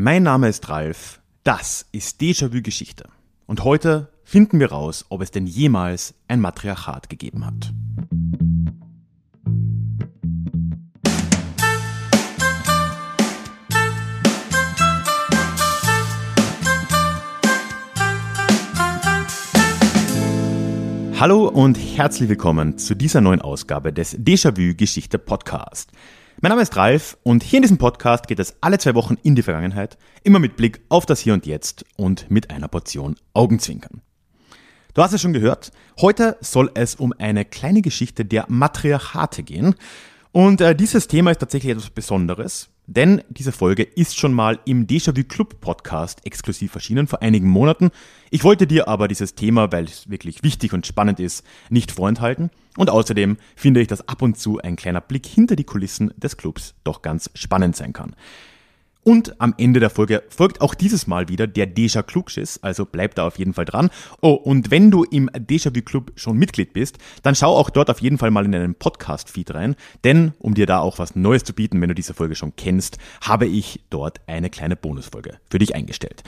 Mein Name ist Ralf, das ist Déjà-vu Geschichte. Und heute finden wir raus, ob es denn jemals ein Matriarchat gegeben hat. Hallo und herzlich willkommen zu dieser neuen Ausgabe des Déjà-vu Geschichte Podcast. Mein Name ist Ralf und hier in diesem Podcast geht es alle zwei Wochen in die Vergangenheit, immer mit Blick auf das Hier und Jetzt und mit einer Portion Augenzwinkern. Du hast es schon gehört, heute soll es um eine kleine Geschichte der Matriarchate gehen. Und äh, dieses Thema ist tatsächlich etwas Besonderes, denn diese Folge ist schon mal im Déjà-vu Club Podcast exklusiv erschienen vor einigen Monaten. Ich wollte dir aber dieses Thema, weil es wirklich wichtig und spannend ist, nicht vorenthalten. Und außerdem finde ich, dass ab und zu ein kleiner Blick hinter die Kulissen des Clubs doch ganz spannend sein kann. Und am Ende der Folge folgt auch dieses Mal wieder der Déjà Klugschiss, also bleib da auf jeden Fall dran. Oh, und wenn du im Déjà-vu Club schon Mitglied bist, dann schau auch dort auf jeden Fall mal in einen Podcast-Feed rein, denn um dir da auch was Neues zu bieten, wenn du diese Folge schon kennst, habe ich dort eine kleine Bonusfolge für dich eingestellt.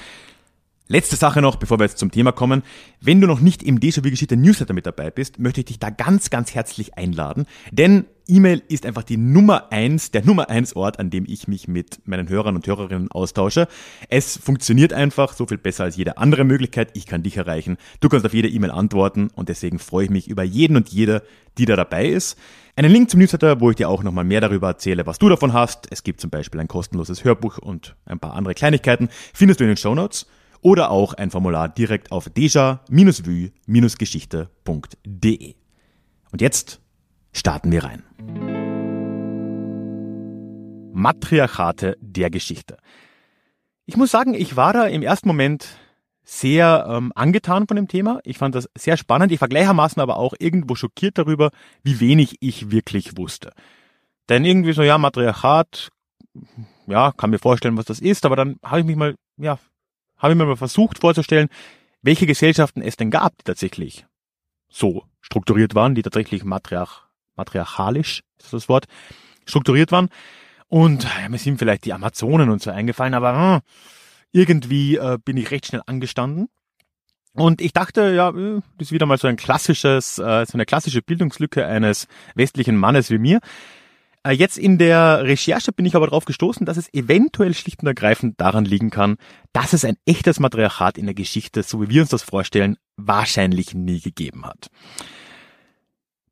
Letzte Sache noch, bevor wir jetzt zum Thema kommen. Wenn du noch nicht im Déjà-vu-Geschichte Newsletter mit dabei bist, möchte ich dich da ganz, ganz herzlich einladen. Denn E-Mail ist einfach die Nummer eins, der Nummer eins Ort, an dem ich mich mit meinen Hörern und Hörerinnen austausche. Es funktioniert einfach so viel besser als jede andere Möglichkeit. Ich kann dich erreichen. Du kannst auf jede E-Mail antworten und deswegen freue ich mich über jeden und jede, die da dabei ist. Einen Link zum Newsletter, wo ich dir auch nochmal mehr darüber erzähle, was du davon hast. Es gibt zum Beispiel ein kostenloses Hörbuch und ein paar andere Kleinigkeiten. Findest du in den Show Notes oder auch ein Formular direkt auf deja-vue-geschichte.de. Und jetzt starten wir rein. Matriarchate der Geschichte. Ich muss sagen, ich war da im ersten Moment sehr ähm, angetan von dem Thema. Ich fand das sehr spannend. Ich war gleichermaßen aber auch irgendwo schockiert darüber, wie wenig ich wirklich wusste. Denn irgendwie so, ja, Matriarchat, ja, kann mir vorstellen, was das ist, aber dann habe ich mich mal, ja, habe ich mir mal versucht vorzustellen, welche Gesellschaften es denn gab, die tatsächlich so strukturiert waren, die tatsächlich matriarch, matriarchalisch, ist das, Wort, strukturiert waren. Und ja, mir sind vielleicht die Amazonen und so eingefallen, aber hm, irgendwie äh, bin ich recht schnell angestanden. Und ich dachte, ja, äh, das ist wieder mal so ein klassisches, äh, so eine klassische Bildungslücke eines westlichen Mannes wie mir. Äh, jetzt in der Recherche bin ich aber darauf gestoßen, dass es eventuell schlicht und ergreifend daran liegen kann, dass es ein echtes Matriarchat in der Geschichte, so wie wir uns das vorstellen, wahrscheinlich nie gegeben hat.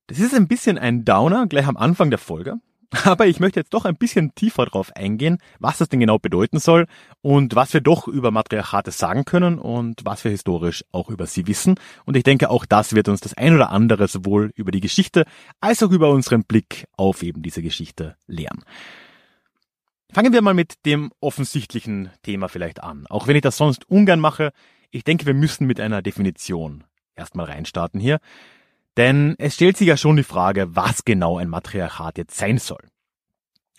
Das ist ein bisschen ein Downer gleich am Anfang der Folge, aber ich möchte jetzt doch ein bisschen tiefer drauf eingehen, was das denn genau bedeuten soll und was wir doch über Matriarchate sagen können und was wir historisch auch über sie wissen. Und ich denke, auch das wird uns das ein oder andere sowohl über die Geschichte als auch über unseren Blick auf eben diese Geschichte lehren. Fangen wir mal mit dem offensichtlichen Thema vielleicht an. Auch wenn ich das sonst ungern mache, ich denke, wir müssen mit einer Definition erstmal reinstarten hier. Denn es stellt sich ja schon die Frage, was genau ein Matriarchat jetzt sein soll.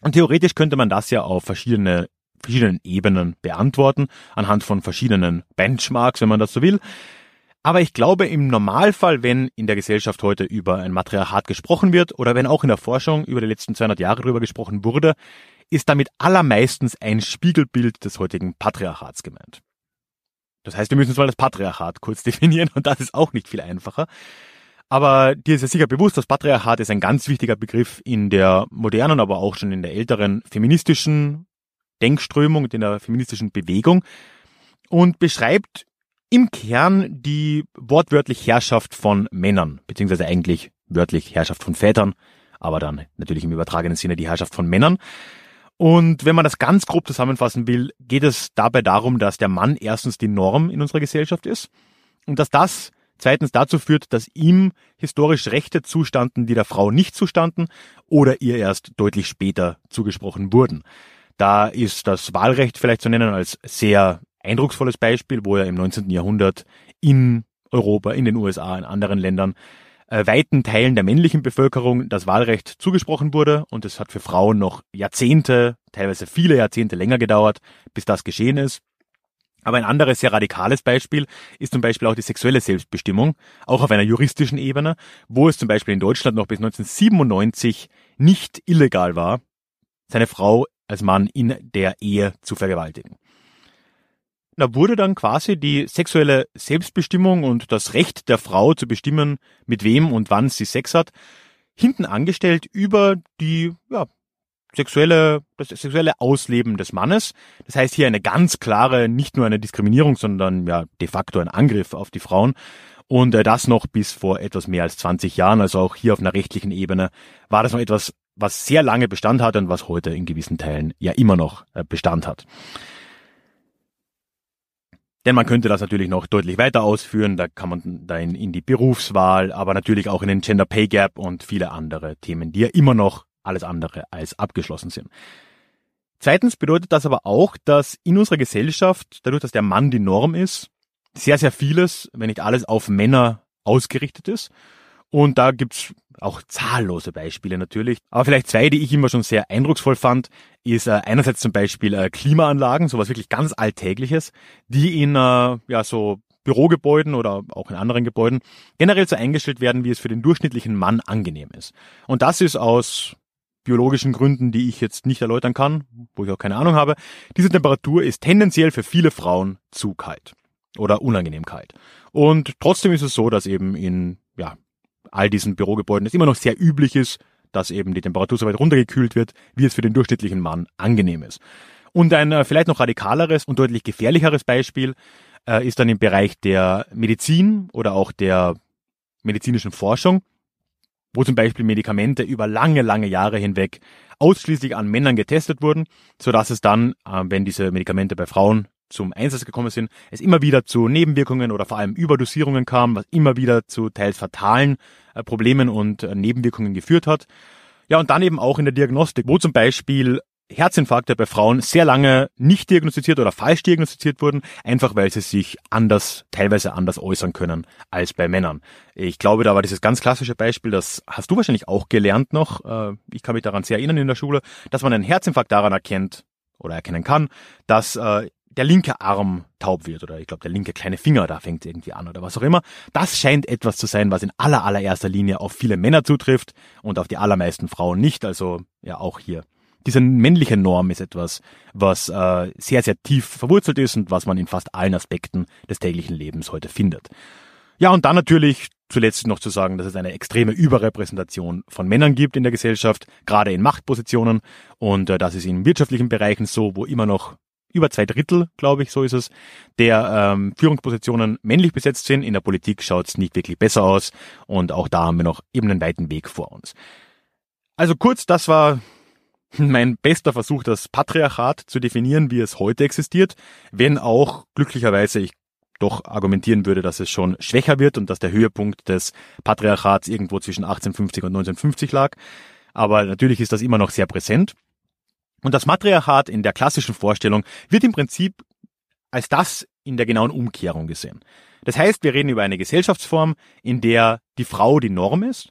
Und theoretisch könnte man das ja auf verschiedene, verschiedenen Ebenen beantworten, anhand von verschiedenen Benchmarks, wenn man das so will. Aber ich glaube, im Normalfall, wenn in der Gesellschaft heute über ein Matriarchat gesprochen wird oder wenn auch in der Forschung über die letzten 200 Jahre darüber gesprochen wurde, ist damit allermeistens ein Spiegelbild des heutigen Patriarchats gemeint. Das heißt, wir müssen mal das Patriarchat kurz definieren und das ist auch nicht viel einfacher. Aber dir ist ja sicher bewusst, das Patriarchat ist ein ganz wichtiger Begriff in der modernen, aber auch schon in der älteren feministischen Denkströmung, in der feministischen Bewegung und beschreibt im Kern die wortwörtlich Herrschaft von Männern, beziehungsweise eigentlich wörtlich Herrschaft von Vätern, aber dann natürlich im übertragenen Sinne die Herrschaft von Männern. Und wenn man das ganz grob zusammenfassen will, geht es dabei darum, dass der Mann erstens die Norm in unserer Gesellschaft ist und dass das zweitens dazu führt, dass ihm historisch Rechte zustanden, die der Frau nicht zustanden oder ihr erst deutlich später zugesprochen wurden. Da ist das Wahlrecht vielleicht zu nennen als sehr eindrucksvolles Beispiel, wo er im 19. Jahrhundert in Europa, in den USA, in anderen Ländern äh, weiten Teilen der männlichen Bevölkerung das Wahlrecht zugesprochen wurde und es hat für Frauen noch Jahrzehnte, teilweise viele Jahrzehnte länger gedauert, bis das geschehen ist. Aber ein anderes sehr radikales Beispiel ist zum Beispiel auch die sexuelle Selbstbestimmung, auch auf einer juristischen Ebene, wo es zum Beispiel in Deutschland noch bis 1997 nicht illegal war, seine Frau als Mann in der Ehe zu vergewaltigen. da wurde dann quasi die sexuelle Selbstbestimmung und das Recht der Frau zu bestimmen, mit wem und wann sie Sex hat, hinten angestellt über die ja, sexuelle, das sexuelle Ausleben des Mannes. Das heißt hier eine ganz klare, nicht nur eine Diskriminierung, sondern ja de facto ein Angriff auf die Frauen. Und äh, das noch bis vor etwas mehr als 20 Jahren, also auch hier auf einer rechtlichen Ebene, war das noch etwas, was sehr lange Bestand hat und was heute in gewissen Teilen ja immer noch äh, Bestand hat. Denn man könnte das natürlich noch deutlich weiter ausführen, da kann man da in, in die Berufswahl, aber natürlich auch in den Gender Pay Gap und viele andere Themen, die ja immer noch alles andere als abgeschlossen sind. Zweitens bedeutet das aber auch, dass in unserer Gesellschaft, dadurch, dass der Mann die Norm ist, sehr, sehr vieles, wenn nicht alles, auf Männer ausgerichtet ist. Und da gibt's auch zahllose Beispiele natürlich. Aber vielleicht zwei, die ich immer schon sehr eindrucksvoll fand, ist äh, einerseits zum Beispiel äh, Klimaanlagen, sowas wirklich ganz Alltägliches, die in äh, ja so Bürogebäuden oder auch in anderen Gebäuden generell so eingestellt werden, wie es für den durchschnittlichen Mann angenehm ist. Und das ist aus biologischen Gründen, die ich jetzt nicht erläutern kann, wo ich auch keine Ahnung habe, diese Temperatur ist tendenziell für viele Frauen zu kalt oder unangenehm kalt. Und trotzdem ist es so, dass eben in ja, all diesen Bürogebäuden es immer noch sehr üblich ist, dass eben die Temperatur so weit runtergekühlt wird, wie es für den durchschnittlichen Mann angenehm ist. Und ein äh, vielleicht noch radikaleres und deutlich gefährlicheres Beispiel äh, ist dann im Bereich der Medizin oder auch der medizinischen Forschung wo zum Beispiel Medikamente über lange, lange Jahre hinweg ausschließlich an Männern getestet wurden, so dass es dann, äh, wenn diese Medikamente bei Frauen zum Einsatz gekommen sind, es immer wieder zu Nebenwirkungen oder vor allem Überdosierungen kam, was immer wieder zu teils fatalen äh, Problemen und äh, Nebenwirkungen geführt hat. Ja, und dann eben auch in der Diagnostik, wo zum Beispiel Herzinfarkte bei Frauen sehr lange nicht diagnostiziert oder falsch diagnostiziert wurden, einfach weil sie sich anders, teilweise anders äußern können als bei Männern. Ich glaube, da war dieses ganz klassische Beispiel, das hast du wahrscheinlich auch gelernt noch, äh, ich kann mich daran sehr erinnern in der Schule, dass man einen Herzinfarkt daran erkennt oder erkennen kann, dass äh, der linke Arm taub wird oder ich glaube der linke kleine Finger, da fängt irgendwie an oder was auch immer. Das scheint etwas zu sein, was in aller allererster Linie auf viele Männer zutrifft und auf die allermeisten Frauen nicht. Also ja auch hier diese männliche Norm ist etwas, was äh, sehr, sehr tief verwurzelt ist und was man in fast allen Aspekten des täglichen Lebens heute findet. Ja, und dann natürlich zuletzt noch zu sagen, dass es eine extreme Überrepräsentation von Männern gibt in der Gesellschaft, gerade in Machtpositionen. Und äh, das ist in wirtschaftlichen Bereichen so, wo immer noch über zwei Drittel, glaube ich, so ist es, der ähm, Führungspositionen männlich besetzt sind. In der Politik schaut es nicht wirklich besser aus. Und auch da haben wir noch eben einen weiten Weg vor uns. Also kurz, das war mein bester Versuch, das Patriarchat zu definieren, wie es heute existiert, wenn auch glücklicherweise ich doch argumentieren würde, dass es schon schwächer wird und dass der Höhepunkt des Patriarchats irgendwo zwischen 1850 und 1950 lag. Aber natürlich ist das immer noch sehr präsent. Und das Matriarchat in der klassischen Vorstellung wird im Prinzip als das in der genauen Umkehrung gesehen. Das heißt, wir reden über eine Gesellschaftsform, in der die Frau die Norm ist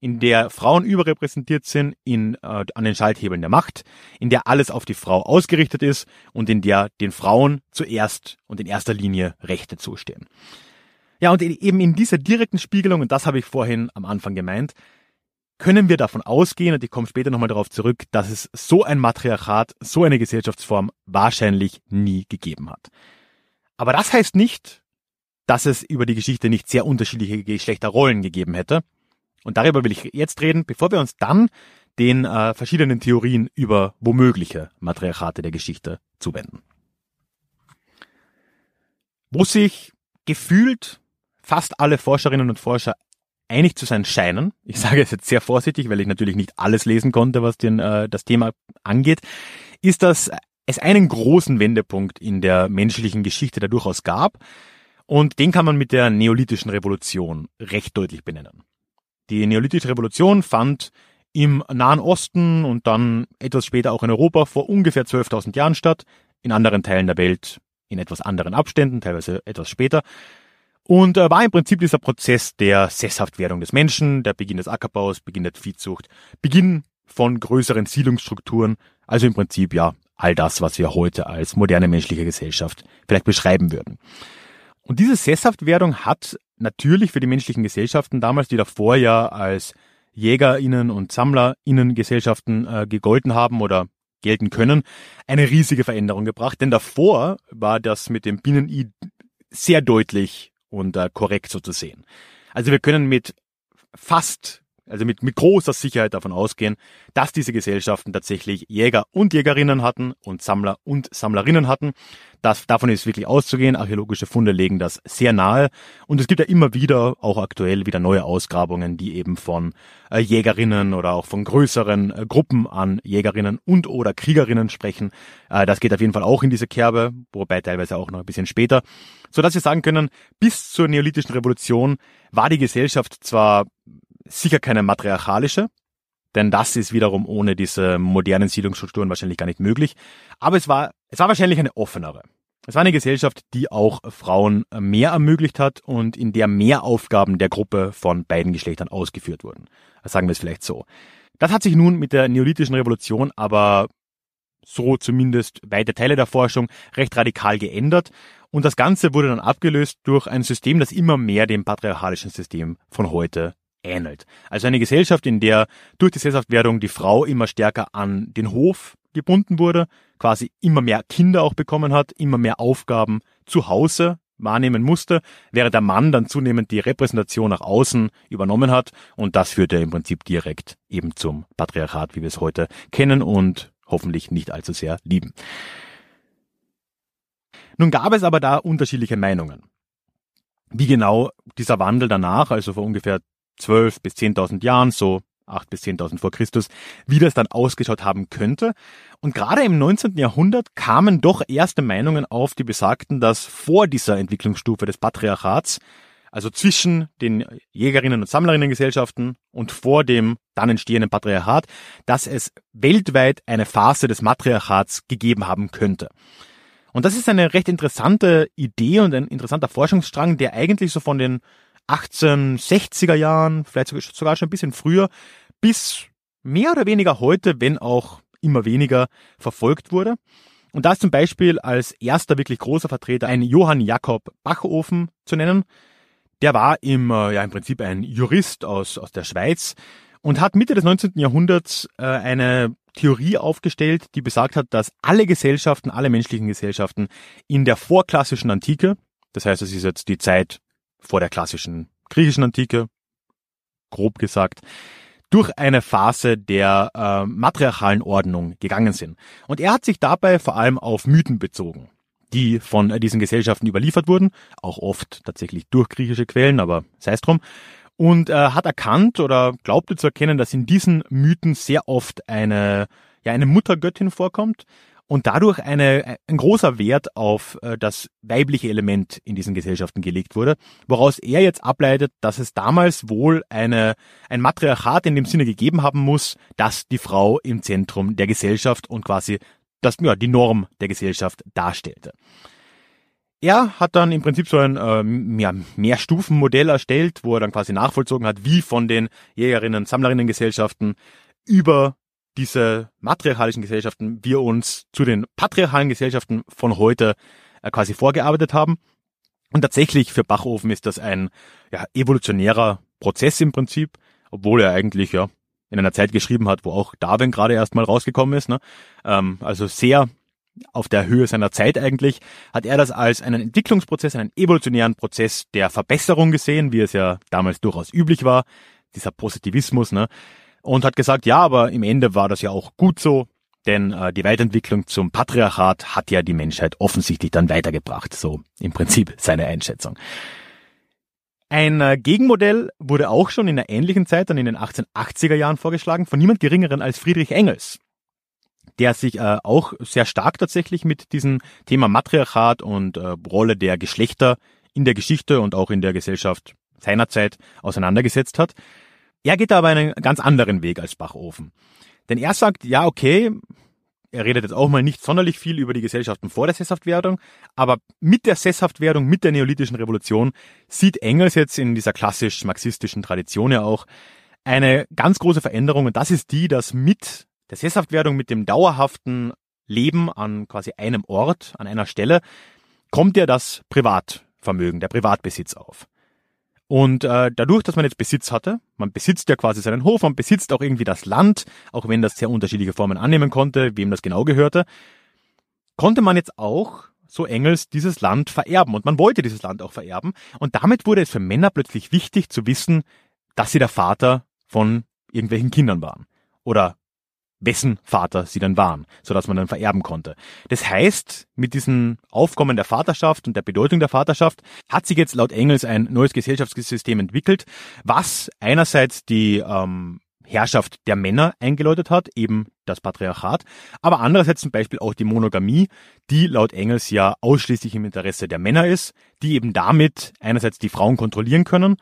in der Frauen überrepräsentiert sind in, äh, an den Schalthebeln der Macht, in der alles auf die Frau ausgerichtet ist und in der den Frauen zuerst und in erster Linie Rechte zustehen. Ja, und eben in dieser direkten Spiegelung, und das habe ich vorhin am Anfang gemeint, können wir davon ausgehen, und ich komme später nochmal darauf zurück, dass es so ein Matriarchat, so eine Gesellschaftsform wahrscheinlich nie gegeben hat. Aber das heißt nicht, dass es über die Geschichte nicht sehr unterschiedliche Geschlechterrollen gegeben hätte. Und darüber will ich jetzt reden, bevor wir uns dann den äh, verschiedenen Theorien über womögliche Matriarchate der Geschichte zuwenden. Wo sich gefühlt fast alle Forscherinnen und Forscher einig zu sein scheinen, ich sage es jetzt sehr vorsichtig, weil ich natürlich nicht alles lesen konnte, was den, äh, das Thema angeht, ist, dass es einen großen Wendepunkt in der menschlichen Geschichte da durchaus gab. Und den kann man mit der neolithischen Revolution recht deutlich benennen. Die Neolithische Revolution fand im Nahen Osten und dann etwas später auch in Europa vor ungefähr 12.000 Jahren statt, in anderen Teilen der Welt in etwas anderen Abständen, teilweise etwas später. Und äh, war im Prinzip dieser Prozess der Sesshaftwerdung des Menschen, der Beginn des Ackerbaus, Beginn der Viehzucht, Beginn von größeren Siedlungsstrukturen, also im Prinzip ja all das, was wir heute als moderne menschliche Gesellschaft vielleicht beschreiben würden. Und diese Sesshaftwerdung hat natürlich für die menschlichen Gesellschaften damals, die davor ja als JägerInnen und SammlerInnen Gesellschaften äh, gegolten haben oder gelten können, eine riesige Veränderung gebracht. Denn davor war das mit dem Binnen-I sehr deutlich und äh, korrekt so zu sehen. Also wir können mit fast also mit, mit großer Sicherheit davon ausgehen, dass diese Gesellschaften tatsächlich Jäger und Jägerinnen hatten und Sammler und Sammlerinnen hatten. Das, davon ist wirklich auszugehen. Archäologische Funde legen das sehr nahe. Und es gibt ja immer wieder, auch aktuell, wieder neue Ausgrabungen, die eben von äh, Jägerinnen oder auch von größeren äh, Gruppen an Jägerinnen und oder Kriegerinnen sprechen. Äh, das geht auf jeden Fall auch in diese Kerbe, wobei teilweise auch noch ein bisschen später. Sodass wir sagen können, bis zur neolithischen Revolution war die Gesellschaft zwar sicher keine matriarchalische, denn das ist wiederum ohne diese modernen Siedlungsstrukturen wahrscheinlich gar nicht möglich. Aber es war, es war wahrscheinlich eine offenere. Es war eine Gesellschaft, die auch Frauen mehr ermöglicht hat und in der mehr Aufgaben der Gruppe von beiden Geschlechtern ausgeführt wurden. Sagen wir es vielleicht so. Das hat sich nun mit der neolithischen Revolution aber so zumindest weite Teile der Forschung recht radikal geändert und das Ganze wurde dann abgelöst durch ein System, das immer mehr dem patriarchalischen System von heute ähnelt. Also eine Gesellschaft, in der durch die Sesshaftwerdung die Frau immer stärker an den Hof gebunden wurde, quasi immer mehr Kinder auch bekommen hat, immer mehr Aufgaben zu Hause wahrnehmen musste, während der Mann dann zunehmend die Repräsentation nach außen übernommen hat und das führte im Prinzip direkt eben zum Patriarchat, wie wir es heute kennen und hoffentlich nicht allzu sehr lieben. Nun gab es aber da unterschiedliche Meinungen. Wie genau dieser Wandel danach, also vor ungefähr 12 bis 10.000 Jahren, so 8 bis 10.000 vor Christus, wie das dann ausgeschaut haben könnte. Und gerade im 19. Jahrhundert kamen doch erste Meinungen auf, die besagten, dass vor dieser Entwicklungsstufe des Patriarchats, also zwischen den Jägerinnen und Sammlerinnengesellschaften und vor dem dann entstehenden Patriarchat, dass es weltweit eine Phase des Matriarchats gegeben haben könnte. Und das ist eine recht interessante Idee und ein interessanter Forschungsstrang, der eigentlich so von den 1860er Jahren, vielleicht sogar schon ein bisschen früher, bis mehr oder weniger heute, wenn auch immer weniger, verfolgt wurde. Und da ist zum Beispiel als erster wirklich großer Vertreter ein Johann Jakob Bachofen zu nennen. Der war im, äh, ja, im Prinzip ein Jurist aus, aus der Schweiz und hat Mitte des 19. Jahrhunderts äh, eine Theorie aufgestellt, die besagt hat, dass alle Gesellschaften, alle menschlichen Gesellschaften in der vorklassischen Antike, das heißt, es ist jetzt die Zeit vor der klassischen griechischen Antike, grob gesagt, durch eine Phase der äh, matriarchalen Ordnung gegangen sind. Und er hat sich dabei vor allem auf Mythen bezogen, die von äh, diesen Gesellschaften überliefert wurden, auch oft tatsächlich durch griechische Quellen, aber sei es drum. Und äh, hat erkannt oder glaubte zu erkennen, dass in diesen Mythen sehr oft eine, ja, eine Muttergöttin vorkommt, und dadurch eine, ein großer Wert auf äh, das weibliche Element in diesen Gesellschaften gelegt wurde, woraus er jetzt ableitet, dass es damals wohl eine, ein Matriarchat in dem Sinne gegeben haben muss, dass die Frau im Zentrum der Gesellschaft und quasi das, ja, die Norm der Gesellschaft darstellte. Er hat dann im Prinzip so ein ähm, ja, Mehrstufenmodell erstellt, wo er dann quasi nachvollzogen hat, wie von den Jägerinnen, Sammlerinnen-Gesellschaften über diese matriarchalischen Gesellschaften wir uns zu den patriarchalen Gesellschaften von heute äh, quasi vorgearbeitet haben. Und tatsächlich für Bachofen ist das ein ja, evolutionärer Prozess im Prinzip, obwohl er eigentlich ja in einer Zeit geschrieben hat, wo auch Darwin gerade erst mal rausgekommen ist. Ne? Ähm, also sehr auf der Höhe seiner Zeit eigentlich, hat er das als einen Entwicklungsprozess, einen evolutionären Prozess der Verbesserung gesehen, wie es ja damals durchaus üblich war, dieser Positivismus, ne? Und hat gesagt, ja, aber im Ende war das ja auch gut so, denn äh, die Weiterentwicklung zum Patriarchat hat ja die Menschheit offensichtlich dann weitergebracht, so im Prinzip seine Einschätzung. Ein äh, Gegenmodell wurde auch schon in einer ähnlichen Zeit, dann in den 1880er Jahren vorgeschlagen, von niemand Geringeren als Friedrich Engels, der sich äh, auch sehr stark tatsächlich mit diesem Thema Matriarchat und äh, Rolle der Geschlechter in der Geschichte und auch in der Gesellschaft seiner Zeit auseinandergesetzt hat. Er geht aber einen ganz anderen Weg als Bachofen. Denn er sagt, ja, okay, er redet jetzt auch mal nicht sonderlich viel über die Gesellschaften vor der Sesshaftwerdung, aber mit der Sesshaftwerdung, mit der neolithischen Revolution sieht Engels jetzt in dieser klassisch-marxistischen Tradition ja auch eine ganz große Veränderung und das ist die, dass mit der Sesshaftwerdung, mit dem dauerhaften Leben an quasi einem Ort, an einer Stelle, kommt ja das Privatvermögen, der Privatbesitz auf. Und äh, dadurch, dass man jetzt Besitz hatte, man besitzt ja quasi seinen Hof, man besitzt auch irgendwie das Land, auch wenn das sehr unterschiedliche Formen annehmen konnte, wem das genau gehörte, konnte man jetzt auch, so Engels, dieses Land vererben. Und man wollte dieses Land auch vererben. Und damit wurde es für Männer plötzlich wichtig zu wissen, dass sie der Vater von irgendwelchen Kindern waren. Oder wessen Vater sie dann waren, so dass man dann vererben konnte. Das heißt, mit diesem Aufkommen der Vaterschaft und der Bedeutung der Vaterschaft hat sich jetzt laut Engels ein neues Gesellschaftssystem entwickelt, was einerseits die ähm, Herrschaft der Männer eingeläutet hat, eben das Patriarchat, aber andererseits zum Beispiel auch die Monogamie, die laut Engels ja ausschließlich im Interesse der Männer ist, die eben damit einerseits die Frauen kontrollieren können,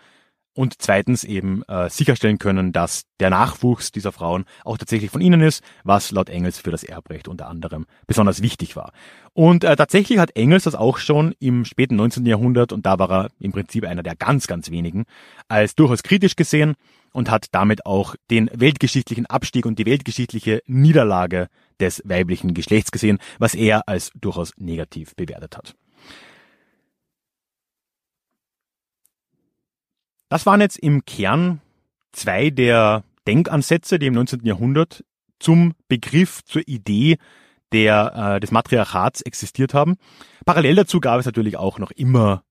und zweitens eben äh, sicherstellen können, dass der Nachwuchs dieser Frauen auch tatsächlich von ihnen ist, was laut Engels für das Erbrecht unter anderem besonders wichtig war. Und äh, tatsächlich hat Engels das auch schon im späten 19. Jahrhundert, und da war er im Prinzip einer der ganz, ganz wenigen, als durchaus kritisch gesehen und hat damit auch den weltgeschichtlichen Abstieg und die weltgeschichtliche Niederlage des weiblichen Geschlechts gesehen, was er als durchaus negativ bewertet hat. Das waren jetzt im Kern zwei der Denkansätze, die im 19. Jahrhundert zum Begriff, zur Idee der, äh, des Matriarchats existiert haben. Parallel dazu gab es natürlich auch noch immer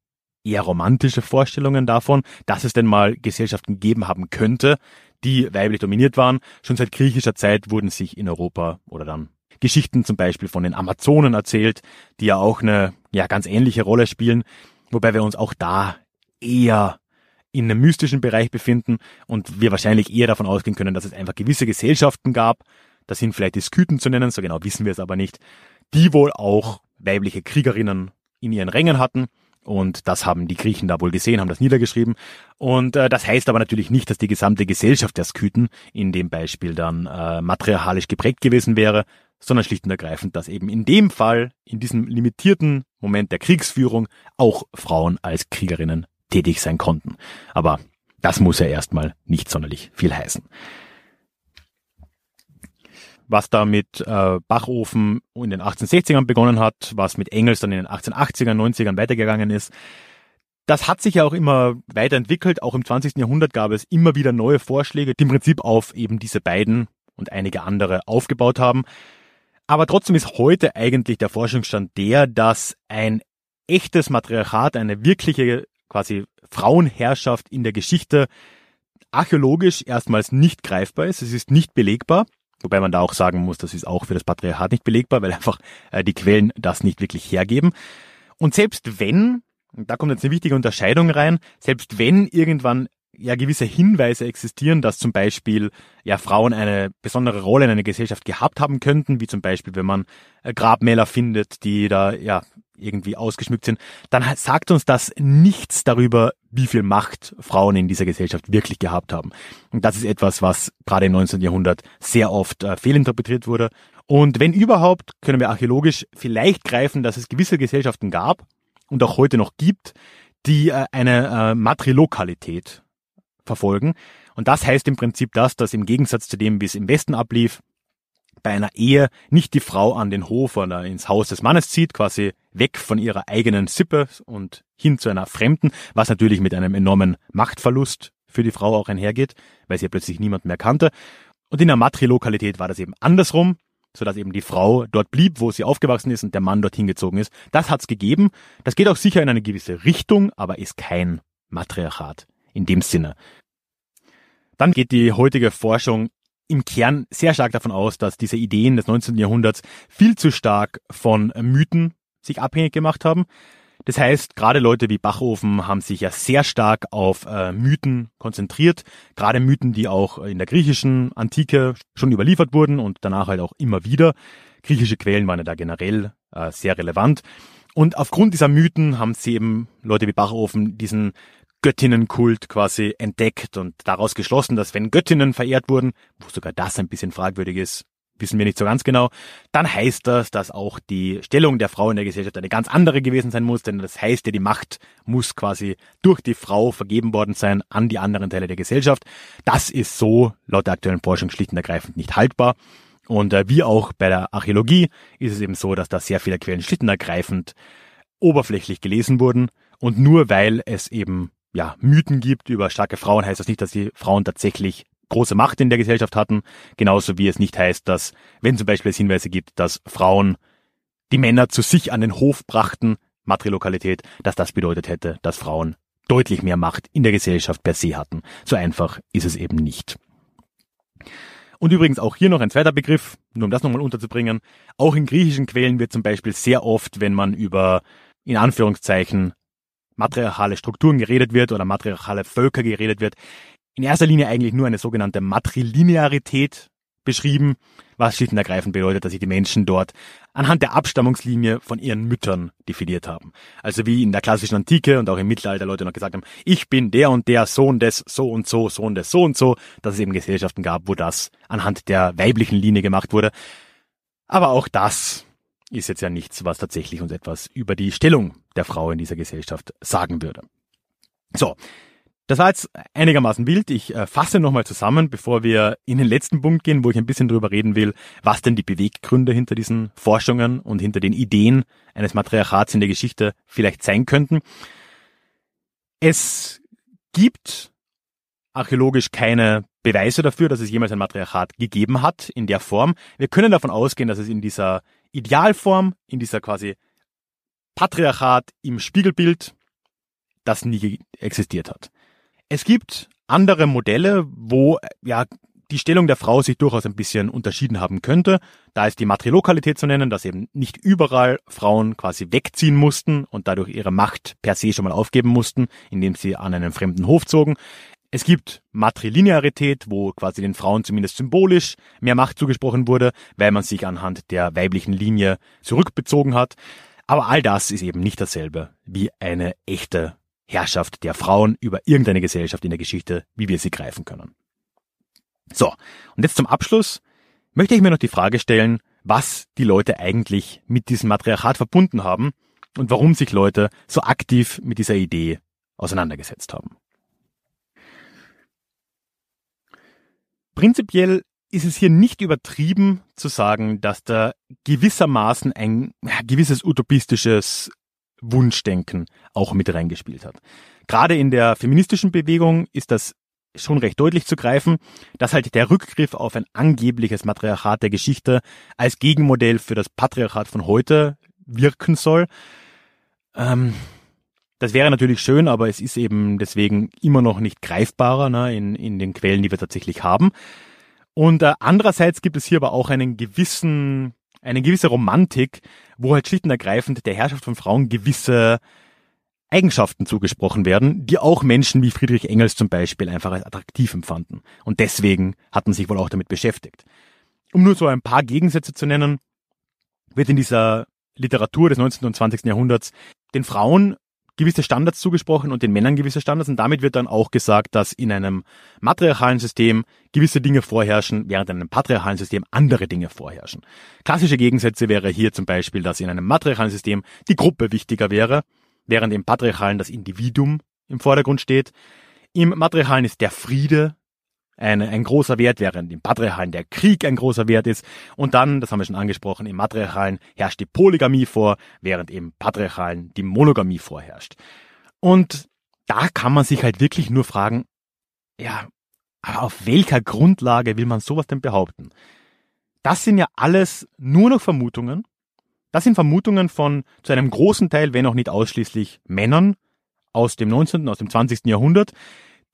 eher romantische Vorstellungen davon, dass es denn mal Gesellschaften geben haben könnte, die weiblich dominiert waren. Schon seit griechischer Zeit wurden sich in Europa oder dann Geschichten zum Beispiel von den Amazonen erzählt, die ja auch eine ja ganz ähnliche Rolle spielen, wobei wir uns auch da eher in einem mystischen Bereich befinden und wir wahrscheinlich eher davon ausgehen können, dass es einfach gewisse Gesellschaften gab, das sind vielleicht die Sküten zu nennen, so genau wissen wir es aber nicht, die wohl auch weibliche Kriegerinnen in ihren Rängen hatten. Und das haben die Griechen da wohl gesehen, haben das niedergeschrieben. Und äh, das heißt aber natürlich nicht, dass die gesamte Gesellschaft der Sküten in dem Beispiel dann äh, matriarchalisch geprägt gewesen wäre, sondern schlicht und ergreifend, dass eben in dem Fall, in diesem limitierten Moment der Kriegsführung, auch Frauen als Kriegerinnen tätig sein konnten. Aber das muss ja erstmal nicht sonderlich viel heißen. Was da mit äh, Bachofen in den 1860ern begonnen hat, was mit Engels dann in den 1880ern, 90ern weitergegangen ist, das hat sich ja auch immer weiterentwickelt. Auch im 20. Jahrhundert gab es immer wieder neue Vorschläge, die im Prinzip auf eben diese beiden und einige andere aufgebaut haben. Aber trotzdem ist heute eigentlich der Forschungsstand der, dass ein echtes Matriarchat, eine wirkliche quasi Frauenherrschaft in der Geschichte archäologisch erstmals nicht greifbar ist. Es ist nicht belegbar. Wobei man da auch sagen muss, das ist auch für das Patriarchat nicht belegbar, weil einfach äh, die Quellen das nicht wirklich hergeben. Und selbst wenn, da kommt jetzt eine wichtige Unterscheidung rein, selbst wenn irgendwann ja gewisse Hinweise existieren, dass zum Beispiel ja Frauen eine besondere Rolle in einer Gesellschaft gehabt haben könnten, wie zum Beispiel wenn man äh, Grabmäler findet, die da ja irgendwie ausgeschmückt sind, dann sagt uns das nichts darüber, wie viel Macht Frauen in dieser Gesellschaft wirklich gehabt haben. Und das ist etwas, was gerade im 19. Jahrhundert sehr oft äh, fehlinterpretiert wurde. Und wenn überhaupt, können wir archäologisch vielleicht greifen, dass es gewisse Gesellschaften gab und auch heute noch gibt, die äh, eine äh, Matrilokalität verfolgen. Und das heißt im Prinzip das, dass im Gegensatz zu dem, wie es im Westen ablief, bei einer Ehe nicht die Frau an den Hof oder ins Haus des Mannes zieht, quasi weg von ihrer eigenen Sippe und hin zu einer Fremden, was natürlich mit einem enormen Machtverlust für die Frau auch einhergeht, weil sie ja plötzlich niemand mehr kannte. Und in der Matrilokalität war das eben andersrum, so dass eben die Frau dort blieb, wo sie aufgewachsen ist und der Mann dorthin gezogen ist. Das hat's gegeben. Das geht auch sicher in eine gewisse Richtung, aber ist kein Matriarchat in dem Sinne. Dann geht die heutige Forschung im Kern sehr stark davon aus, dass diese Ideen des 19. Jahrhunderts viel zu stark von Mythen sich abhängig gemacht haben. Das heißt, gerade Leute wie Bachofen haben sich ja sehr stark auf äh, Mythen konzentriert, gerade Mythen, die auch in der griechischen Antike schon überliefert wurden und danach halt auch immer wieder. Griechische Quellen waren ja da generell äh, sehr relevant. Und aufgrund dieser Mythen haben sie eben Leute wie Bachofen diesen Göttinnenkult quasi entdeckt und daraus geschlossen, dass wenn Göttinnen verehrt wurden, wo sogar das ein bisschen fragwürdig ist, wissen wir nicht so ganz genau, dann heißt das, dass auch die Stellung der Frau in der Gesellschaft eine ganz andere gewesen sein muss, denn das heißt ja, die Macht muss quasi durch die Frau vergeben worden sein an die anderen Teile der Gesellschaft. Das ist so laut der aktuellen Forschung schlicht und ergreifend nicht haltbar. Und äh, wie auch bei der Archäologie ist es eben so, dass da sehr viele Quellen schlicht und ergreifend oberflächlich gelesen wurden und nur weil es eben ja, Mythen gibt über starke Frauen, heißt das nicht, dass die Frauen tatsächlich große Macht in der Gesellschaft hatten, genauso wie es nicht heißt, dass, wenn zum Beispiel es Hinweise gibt, dass Frauen die Männer zu sich an den Hof brachten, Matrilokalität, dass das bedeutet hätte, dass Frauen deutlich mehr Macht in der Gesellschaft per se hatten. So einfach ist es eben nicht. Und übrigens auch hier noch ein zweiter Begriff, nur um das nochmal unterzubringen. Auch in griechischen Quellen wird zum Beispiel sehr oft, wenn man über, in Anführungszeichen, matriarchale Strukturen geredet wird oder matriarchale Völker geredet wird, in erster Linie eigentlich nur eine sogenannte Matrilinearität beschrieben, was schlicht und ergreifend bedeutet, dass sich die Menschen dort anhand der Abstammungslinie von ihren Müttern definiert haben. Also wie in der klassischen Antike und auch im Mittelalter Leute noch gesagt haben, ich bin der und der Sohn des so und so, Sohn des so und so, dass es eben Gesellschaften gab, wo das anhand der weiblichen Linie gemacht wurde. Aber auch das ist jetzt ja nichts, was tatsächlich uns etwas über die Stellung der Frau in dieser Gesellschaft sagen würde. So, das war jetzt einigermaßen wild. Ich äh, fasse nochmal zusammen, bevor wir in den letzten Punkt gehen, wo ich ein bisschen drüber reden will, was denn die Beweggründe hinter diesen Forschungen und hinter den Ideen eines Matriarchats in der Geschichte vielleicht sein könnten. Es gibt archäologisch keine Beweise dafür, dass es jemals ein Matriarchat gegeben hat in der Form. Wir können davon ausgehen, dass es in dieser Idealform, in dieser quasi Patriarchat im Spiegelbild, das nie existiert hat. Es gibt andere Modelle, wo ja die Stellung der Frau sich durchaus ein bisschen unterschieden haben könnte. Da ist die Matrilokalität zu nennen, dass eben nicht überall Frauen quasi wegziehen mussten und dadurch ihre Macht per se schon mal aufgeben mussten, indem sie an einen fremden Hof zogen. Es gibt Matrilinearität, wo quasi den Frauen zumindest symbolisch mehr Macht zugesprochen wurde, weil man sich anhand der weiblichen Linie zurückbezogen hat. Aber all das ist eben nicht dasselbe wie eine echte Herrschaft der Frauen über irgendeine Gesellschaft in der Geschichte, wie wir sie greifen können. So, und jetzt zum Abschluss möchte ich mir noch die Frage stellen, was die Leute eigentlich mit diesem Matriarchat verbunden haben und warum sich Leute so aktiv mit dieser Idee auseinandergesetzt haben. Prinzipiell ist es hier nicht übertrieben zu sagen, dass da gewissermaßen ein gewisses utopistisches Wunschdenken auch mit reingespielt hat. Gerade in der feministischen Bewegung ist das schon recht deutlich zu greifen, dass halt der Rückgriff auf ein angebliches Matriarchat der Geschichte als Gegenmodell für das Patriarchat von heute wirken soll. Ähm, das wäre natürlich schön, aber es ist eben deswegen immer noch nicht greifbarer ne, in, in den Quellen, die wir tatsächlich haben. Und äh, andererseits gibt es hier aber auch einen gewissen eine gewisse Romantik, wo halt schlicht und ergreifend der Herrschaft von Frauen gewisse Eigenschaften zugesprochen werden, die auch Menschen wie Friedrich Engels zum Beispiel einfach als attraktiv empfanden. Und deswegen hat man sich wohl auch damit beschäftigt. Um nur so ein paar Gegensätze zu nennen, wird in dieser Literatur des 19. und 20. Jahrhunderts den Frauen gewisse Standards zugesprochen und den Männern gewisse Standards. Und damit wird dann auch gesagt, dass in einem matriarchalen System gewisse Dinge vorherrschen, während in einem patriarchalen System andere Dinge vorherrschen. Klassische Gegensätze wäre hier zum Beispiel, dass in einem matriarchalen System die Gruppe wichtiger wäre, während im patriarchalen das Individuum im Vordergrund steht. Im matriarchalen ist der Friede ein, ein großer Wert, während im Patriarchalen der Krieg ein großer Wert ist. Und dann, das haben wir schon angesprochen, im Matriarchalen herrscht die Polygamie vor, während im Patriarchalen die Monogamie vorherrscht. Und da kann man sich halt wirklich nur fragen, ja, auf welcher Grundlage will man sowas denn behaupten? Das sind ja alles nur noch Vermutungen. Das sind Vermutungen von zu einem großen Teil, wenn auch nicht ausschließlich Männern aus dem 19., aus dem 20. Jahrhundert,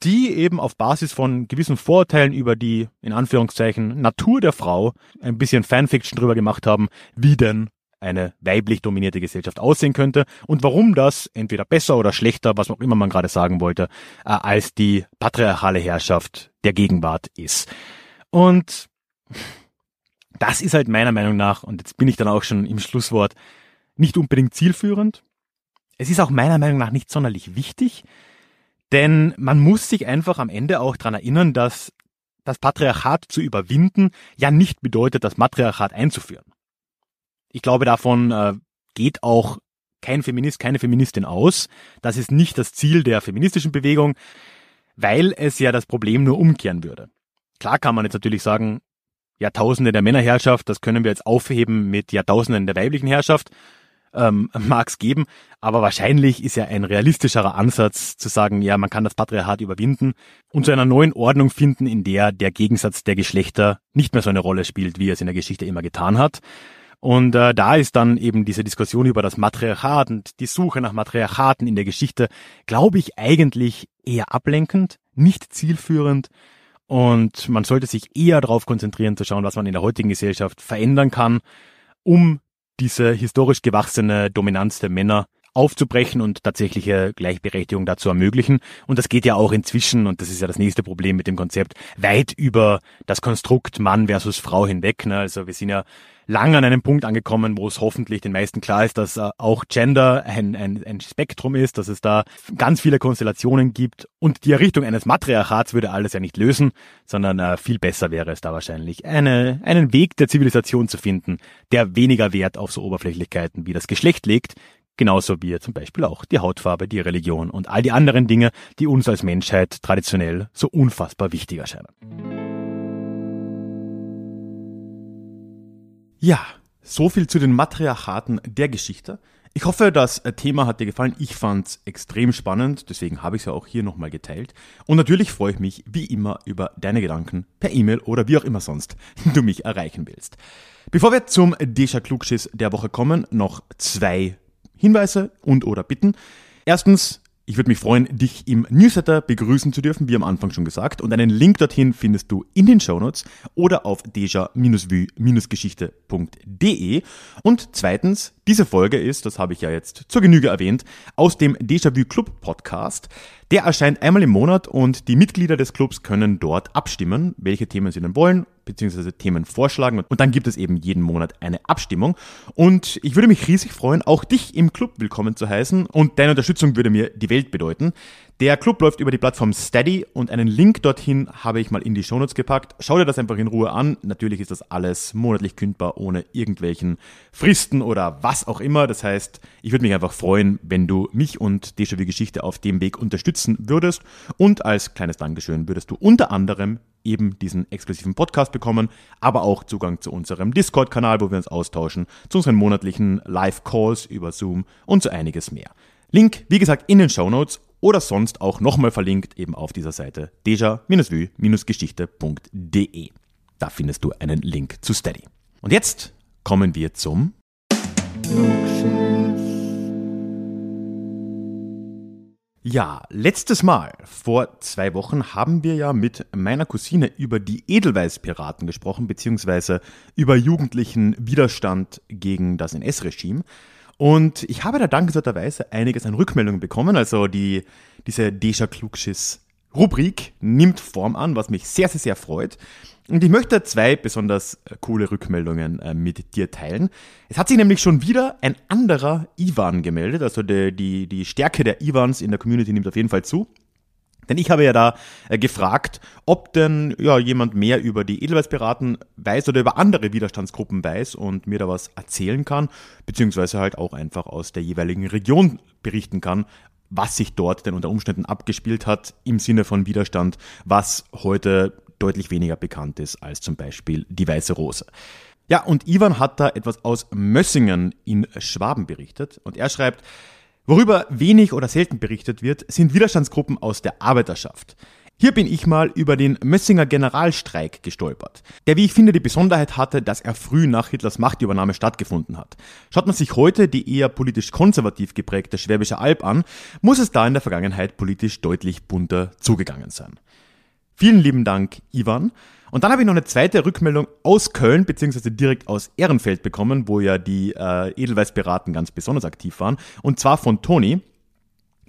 die eben auf Basis von gewissen Vorurteilen über die, in Anführungszeichen, Natur der Frau ein bisschen Fanfiction drüber gemacht haben, wie denn eine weiblich dominierte Gesellschaft aussehen könnte und warum das entweder besser oder schlechter, was auch immer man gerade sagen wollte, äh, als die patriarchale Herrschaft der Gegenwart ist. Und das ist halt meiner Meinung nach, und jetzt bin ich dann auch schon im Schlusswort, nicht unbedingt zielführend. Es ist auch meiner Meinung nach nicht sonderlich wichtig, denn man muss sich einfach am Ende auch dran erinnern, dass das Patriarchat zu überwinden ja nicht bedeutet, das Matriarchat einzuführen. Ich glaube, davon äh, geht auch kein Feminist, keine Feministin aus. Das ist nicht das Ziel der feministischen Bewegung, weil es ja das Problem nur umkehren würde. Klar kann man jetzt natürlich sagen, Jahrtausende der Männerherrschaft, das können wir jetzt aufheben mit Jahrtausenden der weiblichen Herrschaft. Ähm, mag es geben, aber wahrscheinlich ist ja ein realistischerer Ansatz zu sagen, ja, man kann das Patriarchat überwinden und zu einer neuen Ordnung finden, in der der Gegensatz der Geschlechter nicht mehr so eine Rolle spielt, wie es in der Geschichte immer getan hat. Und äh, da ist dann eben diese Diskussion über das Matriarchat und die Suche nach Matriarchaten in der Geschichte, glaube ich, eigentlich eher ablenkend, nicht zielführend. Und man sollte sich eher darauf konzentrieren, zu schauen, was man in der heutigen Gesellschaft verändern kann, um diese historisch gewachsene Dominanz der Männer aufzubrechen und tatsächliche Gleichberechtigung dazu ermöglichen. Und das geht ja auch inzwischen, und das ist ja das nächste Problem mit dem Konzept, weit über das Konstrukt Mann versus Frau hinweg. Ne? Also wir sind ja lang an einem Punkt angekommen, wo es hoffentlich den meisten klar ist, dass äh, auch Gender ein, ein, ein Spektrum ist, dass es da ganz viele Konstellationen gibt und die Errichtung eines Matriarchats würde alles ja nicht lösen, sondern äh, viel besser wäre es da wahrscheinlich, eine, einen Weg der Zivilisation zu finden, der weniger Wert auf so Oberflächlichkeiten wie das Geschlecht legt, genauso wie zum Beispiel auch die Hautfarbe, die Religion und all die anderen Dinge, die uns als Menschheit traditionell so unfassbar wichtig erscheinen. Ja, so viel zu den Matriarchaten der Geschichte. Ich hoffe, das Thema hat dir gefallen. Ich fand es extrem spannend, deswegen habe ich es ja auch hier nochmal geteilt. Und natürlich freue ich mich wie immer über deine Gedanken per E-Mail oder wie auch immer sonst du mich erreichen willst. Bevor wir zum Deja Klugschiss der Woche kommen, noch zwei Hinweise und oder Bitten. Erstens, ich würde mich freuen, dich im Newsletter begrüßen zu dürfen, wie am Anfang schon gesagt. Und einen Link dorthin findest du in den Shownotes oder auf deja-vu-geschichte.de. Und zweitens, diese Folge ist, das habe ich ja jetzt zur Genüge erwähnt, aus dem Déjà-vu Club Podcast. Der erscheint einmal im Monat und die Mitglieder des Clubs können dort abstimmen, welche Themen sie denn wollen, beziehungsweise Themen vorschlagen. Und dann gibt es eben jeden Monat eine Abstimmung. Und ich würde mich riesig freuen, auch dich im Club willkommen zu heißen. Und deine Unterstützung würde mir die Welt bedeuten. Der Club läuft über die Plattform Steady und einen Link dorthin habe ich mal in die Shownotes gepackt. Schau dir das einfach in Ruhe an. Natürlich ist das alles monatlich kündbar, ohne irgendwelchen Fristen oder was auch immer. Das heißt, ich würde mich einfach freuen, wenn du mich und Déjà-vu Geschichte auf dem Weg unterstützen würdest. Und als kleines Dankeschön würdest du unter anderem eben diesen exklusiven Podcast bekommen, aber auch Zugang zu unserem Discord-Kanal, wo wir uns austauschen, zu unseren monatlichen Live-Calls über Zoom und so einiges mehr. Link, wie gesagt, in den Show Notes oder sonst auch nochmal verlinkt eben auf dieser Seite deja-vue-geschichte.de. Da findest du einen Link zu Steady. Und jetzt kommen wir zum ja, letztes Mal, vor zwei Wochen, haben wir ja mit meiner Cousine über die Edelweiß-Piraten gesprochen, beziehungsweise über jugendlichen Widerstand gegen das NS-Regime. Und ich habe da dankenswerterweise einiges an Rückmeldungen bekommen. Also die, diese Deja Klugschiss Rubrik nimmt Form an, was mich sehr, sehr, sehr freut. Und ich möchte zwei besonders äh, coole Rückmeldungen äh, mit dir teilen. Es hat sich nämlich schon wieder ein anderer Ivan gemeldet. Also die, die, die Stärke der Ivans in der Community nimmt auf jeden Fall zu. Denn ich habe ja da äh, gefragt, ob denn ja, jemand mehr über die Edelweißpiraten weiß oder über andere Widerstandsgruppen weiß und mir da was erzählen kann, beziehungsweise halt auch einfach aus der jeweiligen Region berichten kann, was sich dort denn unter Umständen abgespielt hat im Sinne von Widerstand, was heute deutlich weniger bekannt ist als zum Beispiel die Weiße Rose. Ja, und Ivan hat da etwas aus Mössingen in Schwaben berichtet und er schreibt, Worüber wenig oder selten berichtet wird, sind Widerstandsgruppen aus der Arbeiterschaft. Hier bin ich mal über den Mössinger Generalstreik gestolpert, der wie ich finde die Besonderheit hatte, dass er früh nach Hitlers Machtübernahme stattgefunden hat. Schaut man sich heute die eher politisch konservativ geprägte Schwäbische Alb an, muss es da in der Vergangenheit politisch deutlich bunter zugegangen sein. Vielen lieben Dank, Ivan. Und dann habe ich noch eine zweite Rückmeldung aus Köln, beziehungsweise direkt aus Ehrenfeld bekommen, wo ja die äh, Edelweiß-Piraten ganz besonders aktiv waren. Und zwar von Toni.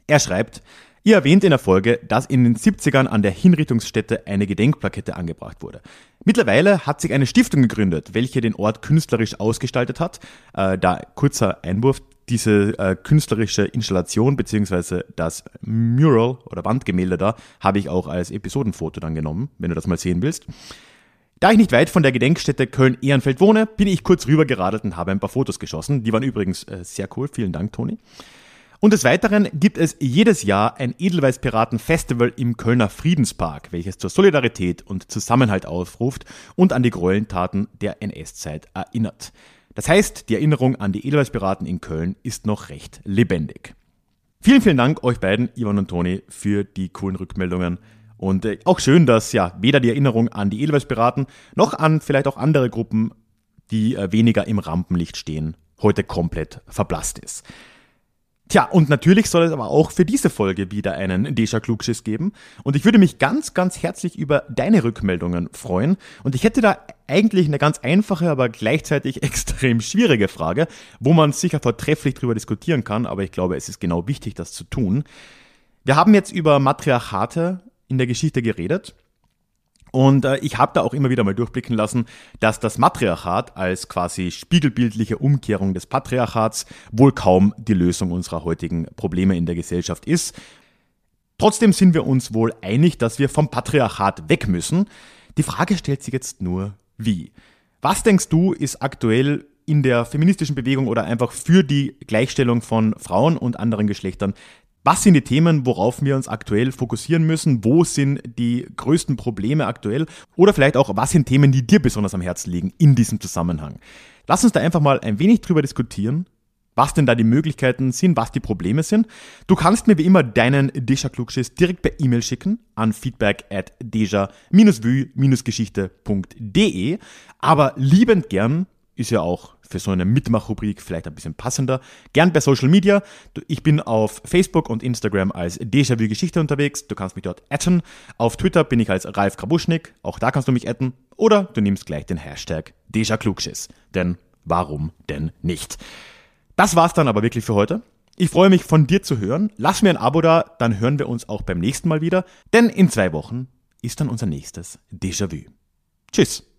Er schreibt, Ihr erwähnt in der Folge, dass in den 70ern an der Hinrichtungsstätte eine Gedenkplakette angebracht wurde. Mittlerweile hat sich eine Stiftung gegründet, welche den Ort künstlerisch ausgestaltet hat. Äh, da kurzer Einwurf, diese äh, künstlerische Installation beziehungsweise das Mural oder Wandgemälde da habe ich auch als Episodenfoto dann genommen, wenn du das mal sehen willst. Da ich nicht weit von der Gedenkstätte Köln-Ehrenfeld wohne, bin ich kurz rüber geradelt und habe ein paar Fotos geschossen. Die waren übrigens äh, sehr cool. Vielen Dank, Toni. Und des Weiteren gibt es jedes Jahr ein Edelweiß-Piraten-Festival im Kölner Friedenspark, welches zur Solidarität und Zusammenhalt aufruft und an die Gräueltaten der NS-Zeit erinnert. Das heißt, die Erinnerung an die Edelweiß-Piraten in Köln ist noch recht lebendig. Vielen, vielen Dank euch beiden, Ivan und Toni, für die coolen Rückmeldungen. Und äh, auch schön, dass ja weder die Erinnerung an die Edelweiß-Piraten noch an vielleicht auch andere Gruppen, die äh, weniger im Rampenlicht stehen, heute komplett verblasst ist. Tja, und natürlich soll es aber auch für diese Folge wieder einen Deja Klugschiss geben. Und ich würde mich ganz, ganz herzlich über deine Rückmeldungen freuen. Und ich hätte da eigentlich eine ganz einfache, aber gleichzeitig extrem schwierige Frage, wo man sicher vortrefflich drüber diskutieren kann, aber ich glaube, es ist genau wichtig, das zu tun. Wir haben jetzt über Matriarchate in der Geschichte geredet. Und äh, ich habe da auch immer wieder mal durchblicken lassen, dass das Matriarchat als quasi spiegelbildliche Umkehrung des Patriarchats wohl kaum die Lösung unserer heutigen Probleme in der Gesellschaft ist. Trotzdem sind wir uns wohl einig, dass wir vom Patriarchat weg müssen. Die Frage stellt sich jetzt nur, wie? Was denkst du, ist aktuell in der feministischen Bewegung oder einfach für die Gleichstellung von Frauen und anderen Geschlechtern was sind die Themen, worauf wir uns aktuell fokussieren müssen? Wo sind die größten Probleme aktuell? Oder vielleicht auch, was sind Themen, die dir besonders am Herzen liegen in diesem Zusammenhang? Lass uns da einfach mal ein wenig drüber diskutieren, was denn da die Möglichkeiten sind, was die Probleme sind. Du kannst mir wie immer deinen Deja Klugschiss direkt per E-Mail schicken an feedback at deja-vue-geschichte.de. Aber liebend gern ist ja auch für so eine Mitmachrubrik vielleicht ein bisschen passender. Gern bei Social Media. Ich bin auf Facebook und Instagram als Déjà-vu Geschichte unterwegs. Du kannst mich dort adden. Auf Twitter bin ich als Ralf Krabuschnik. Auch da kannst du mich adden. Oder du nimmst gleich den Hashtag Deja Klugschiss. Denn warum denn nicht? Das war's dann aber wirklich für heute. Ich freue mich von dir zu hören. Lass mir ein Abo da, dann hören wir uns auch beim nächsten Mal wieder. Denn in zwei Wochen ist dann unser nächstes Déjà-vu. Tschüss.